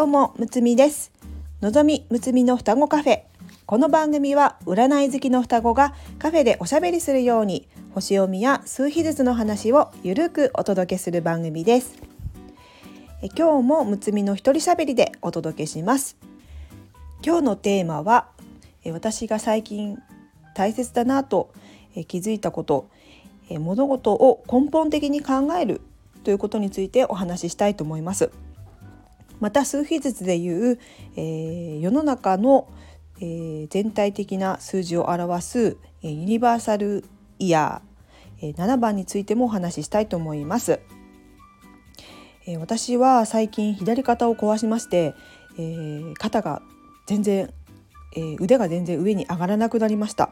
どうもむつみです。のぞみむつみの双子カフェ。この番組は占い好きの双子がカフェでおしゃべりするように星読みや数秘術の話をゆるくお届けする番組です。え今日もむつみの一人しゃべりでお届けします。今日のテーマはえ私が最近大切だなとえ気づいたことえ物事を根本的に考えるということについてお話ししたいと思います。また数比術でいう、えー、世の中の、えー、全体的な数字を表す、えー、ユニバーサルイヤー、えー、7番についてもお話ししたいと思います。えー、私は最近左肩を壊しまして、えー、肩が全然、えー、腕が全然上に上がらなくなりました。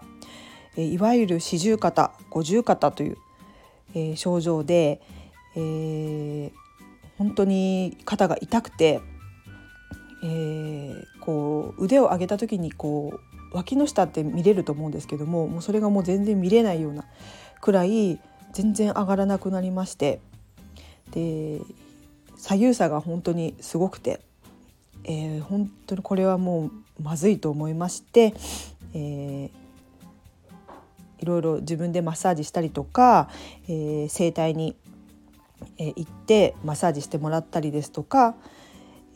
えー、いわゆる四十肩五十肩という、えー、症状で、えー、本当に肩が痛くて、えー、こう腕を上げた時にこう脇の下って見れると思うんですけどももうそれがもう全然見れないようなくらい全然上がらなくなりましてで左右差が本当にすごくて、えー、本当にこれはもうまずいと思いまして、えー、いろいろ自分でマッサージしたりとか、えー、整体にえ、行ってマッサージしてもらったりですとか、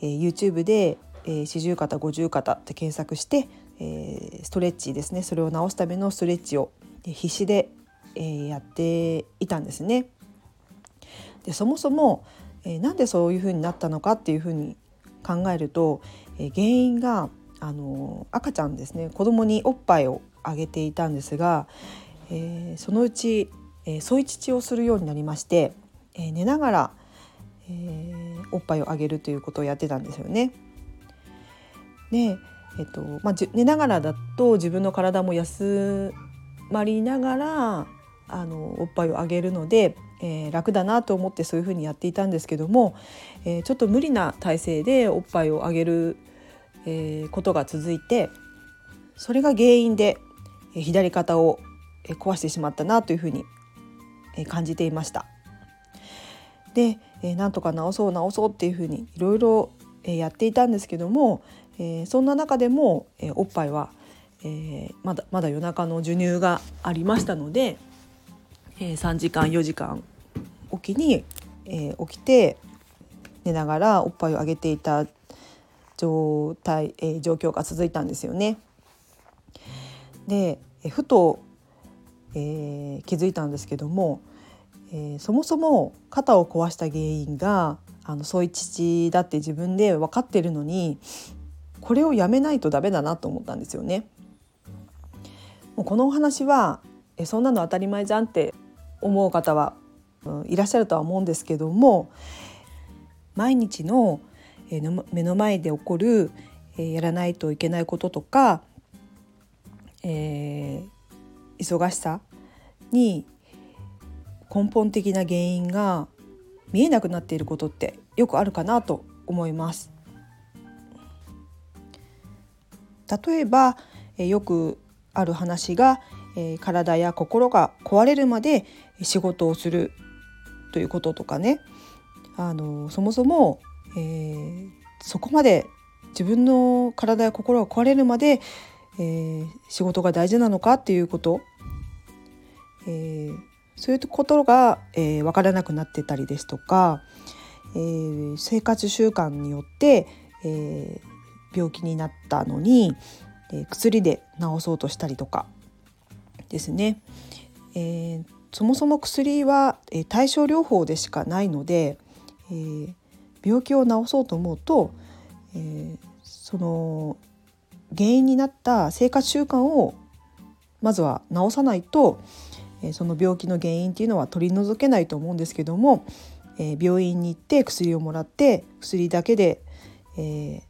えー、YouTube で四十、肩五十肩って検索して、え、ストレッチですねそれを治すためのストレッチを必死で、え、やっていたんですね。でそもそも、え、なんでそういうふうになったのかっていうふうに考えると、え、原因があの赤ちゃんですね子供におっぱいをあげていたんですが、えー、そのうち、えー、添い乳をするようになりましてえー、寝ながら、えー、おっぱいをあげるということをやってたんですよね。で、えっとまあ、寝ながらだと自分の体も休まりながらあのおっぱいをあげるので、えー、楽だなと思ってそういうふうにやっていたんですけども、えー、ちょっと無理な体勢でおっぱいをあげる、えー、ことが続いてそれが原因で左肩を壊してしまったなというふうに感じていました。で、えー、なんとか治そう治そうっていうふうにいろいろやっていたんですけども、えー、そんな中でも、えー、おっぱいは、えー、まだまだ夜中の授乳がありましたので、えー、3時間4時間おきに、えー、起きて寝ながらおっぱいをあげていた状態、えー、状況が続いたんですよね。で、えー、ふと、えー、気づいたんですけどもえー、そもそも肩を壊した原因があの添い乳だって自分で分かってるのにこれをやめないとダメだなと思ったんですよね。もうこのお話はえそんなの当たり前じゃんって思う方は、うん、いらっしゃるとは思うんですけども毎日の、えー、目の前で起こる、え、やらないといけないこととか、えー、忙しさに根本的な原因が見えなくなっていることってよくあるかなと思います。例えばよくある話が体や心が壊れるまで仕事をするということとかねあのそもそも、えー、そこまで自分の体や心が壊れるまで、えー、仕事が大事なのかっていうこと、えー、そういうことが、えー、分からなくなってたりですとか、えー、生活習慣によって、えー、病気になったのに、えー、薬で治そうとしたりとかですね、えー、そもそも薬は、えー、対症療法でしかないので、えー、病気を治そうと思うと、えー、その原因になった生活習慣をまずは治さないと、その病気の原因っていうのは取り除けないと思うんですけども、え病院に行って薬をもらって薬だけで、え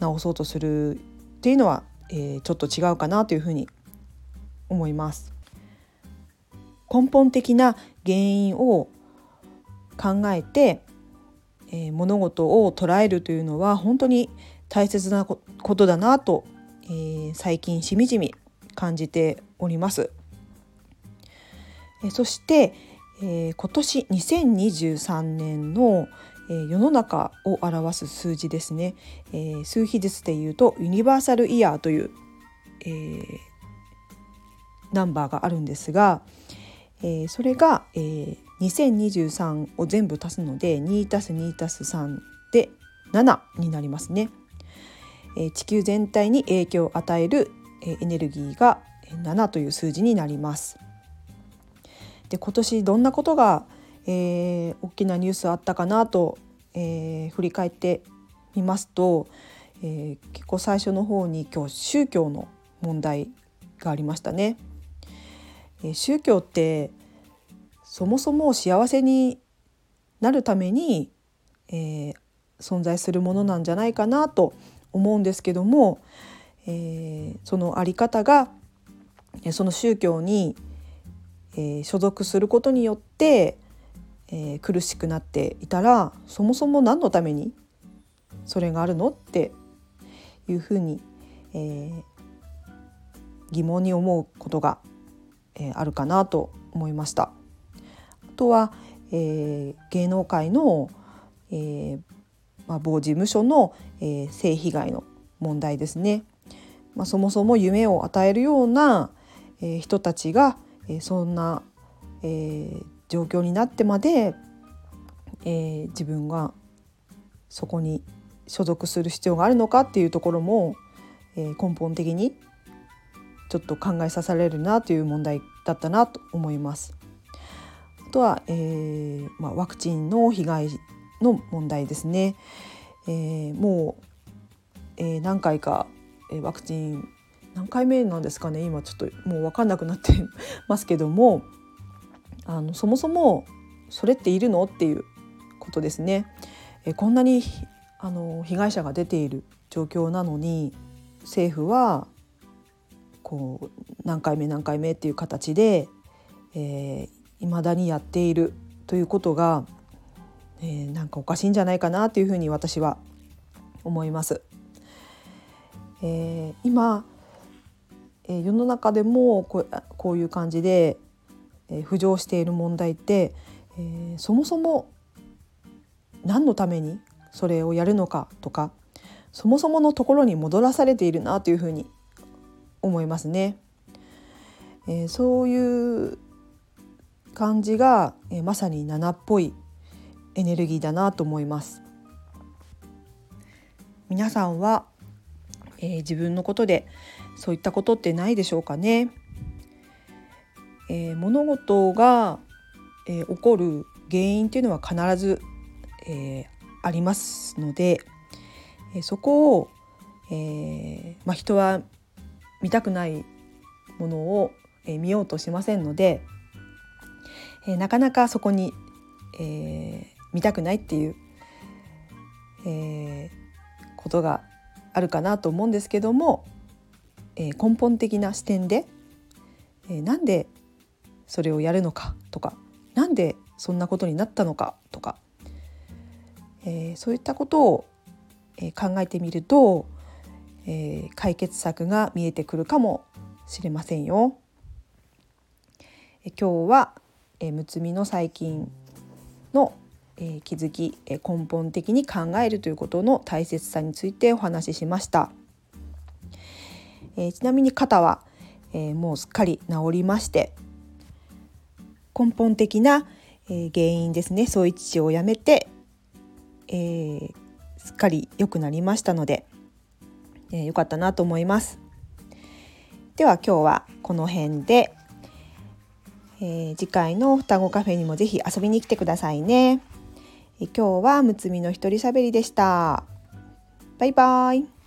ー、治そうとするっていうのは、えー、ちょっと違うかなというふうに思います。根本的な原因を考えて、えー、物事を捉えるというのは本当に大切なことだなと、えー、最近しみじみ感じております。えそして、えー、今年2023年の、えー、世の中を表す数字ですね、えー、数比術でいうとユニバーサルイヤーという、えー、ナンバーがあるんですが、えー、それが、えー、2023を全部足すので 2+2+3 で7になりますね。えー、地球全体に影響を与える、えー、エネルギーが7という数字になります。で今年どんなことが、えー、大きなニュースあったかなと、えー、振り返ってみますと、えー、結構最初の方に今日宗教の問題がありましたね。え、宗教ってそもそも幸せになるために、え、存在するものなんじゃないかなと思うんですけども、え、その在り方がその宗教に、えー、所属することによって、えー、苦しくなっていたらそもそも何のためにそれがあるのっていうふうに、えー、疑問に思うことが、えー、あるかなと思いました。あとは、えー、芸能界の、えーまあ、某事務所の、えー、性被害の問題ですね。まあ、そもそも夢を与えるような、えー、人たちが、えー、そんな、えー、状況になってまで、えー、自分がそこに所属する必要があるのかっていうところも、えー、根本的にちょっと考えさせられるなという問題だったなと思います。あとは、えーまあ、ワクチンの被害の問題ですね。えー、もう、えー、何回か、えー、ワクチン何回目なんですかね？今ちょっともう分かんなくなってますけどもあのそもそもそれっているの？っていうことですね。え、こんなにあの被害者が出ている状況なのに政府はこう何回目何回目っていう形でいま、えー、だにやっているということがえー、なんかおかしいんじゃないかなというふうに私は思います。えー、今、え、世の中でもこうこういう感じで、え、浮上している問題って、え、そもそも何のためにそれをやるのかとかそもそものところに戻らされているなというふうに思いますね。え、そういう感じが、え、まさに7っぽいエネルギーだなと思います皆さんは、え、自分のことでそういったことってないでしょうかね、えー、物事が、えー、起こる原因っていうのは必ず、えありますので、えそこを、えまあ、人は見たくないものを、え見ようとしませんので、えなかなかそこに、え見たくないっていう、え、ことがあるかなと思うんですけども、え、根本的な視点で、え、なんでそれをやるのかとかなんでそんなことになったのかとか、え、そういったことを、え、考えてみると、え、解決策が見えてくるかもしれませんよ。え今日は、え、むつみの最近のえ、気づき、え、根本的に考えるということの大切さについてお話ししました、えー、ちなみに肩は、えもうすっかり治りまして根本的な、え原因ですねそう一致をやめて、えすっかり良くなりましたので、え良かったなと思いますでは今日はこの辺でえー、次回の双子カフェにもぜひ遊びに来てくださいね。今日はむつみの一人喋りでした。バイバイ。